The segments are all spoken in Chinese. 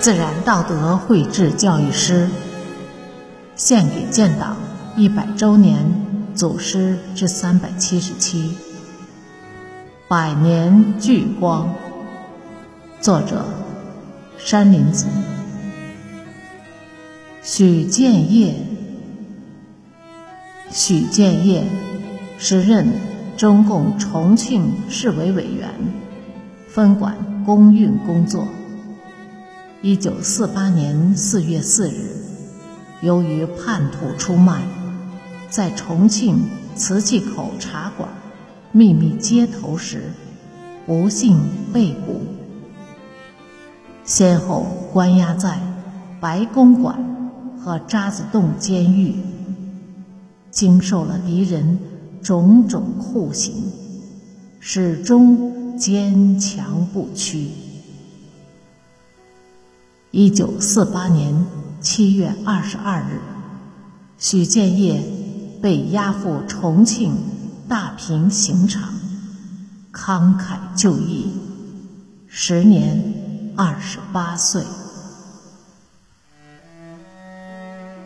自然道德绘制教育诗，献给建党一百周年祖师之三百七十七，百年聚光。作者：山林子。许建业，许建业，时任中共重庆市委委员，分管公运工作。一九四八年四月四日，由于叛徒出卖，在重庆瓷器口茶馆秘密接头时，不幸被捕，先后关押在白公馆。和渣滓洞监狱，经受了敌人种种酷刑，始终坚强不屈。一九四八年七月二十二日，许建业被押赴重庆大坪刑场，慷慨就义，时年二十八岁。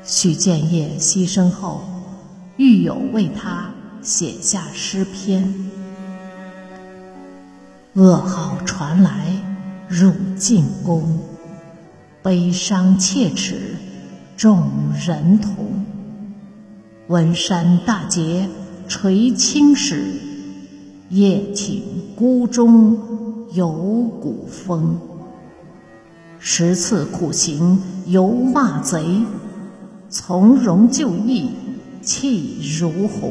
许建业牺牲后，狱友为他写下诗篇：“噩耗传来入禁宫，悲伤切齿众人同。文山大捷垂青史，夜寝孤中有古风。十次苦行犹骂贼。”从容就义，气如虹；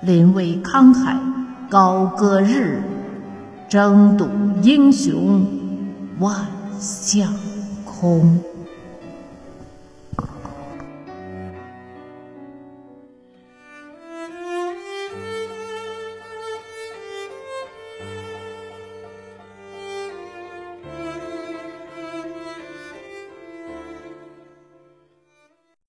临危慷慨，高歌日；争睹英雄，万相空。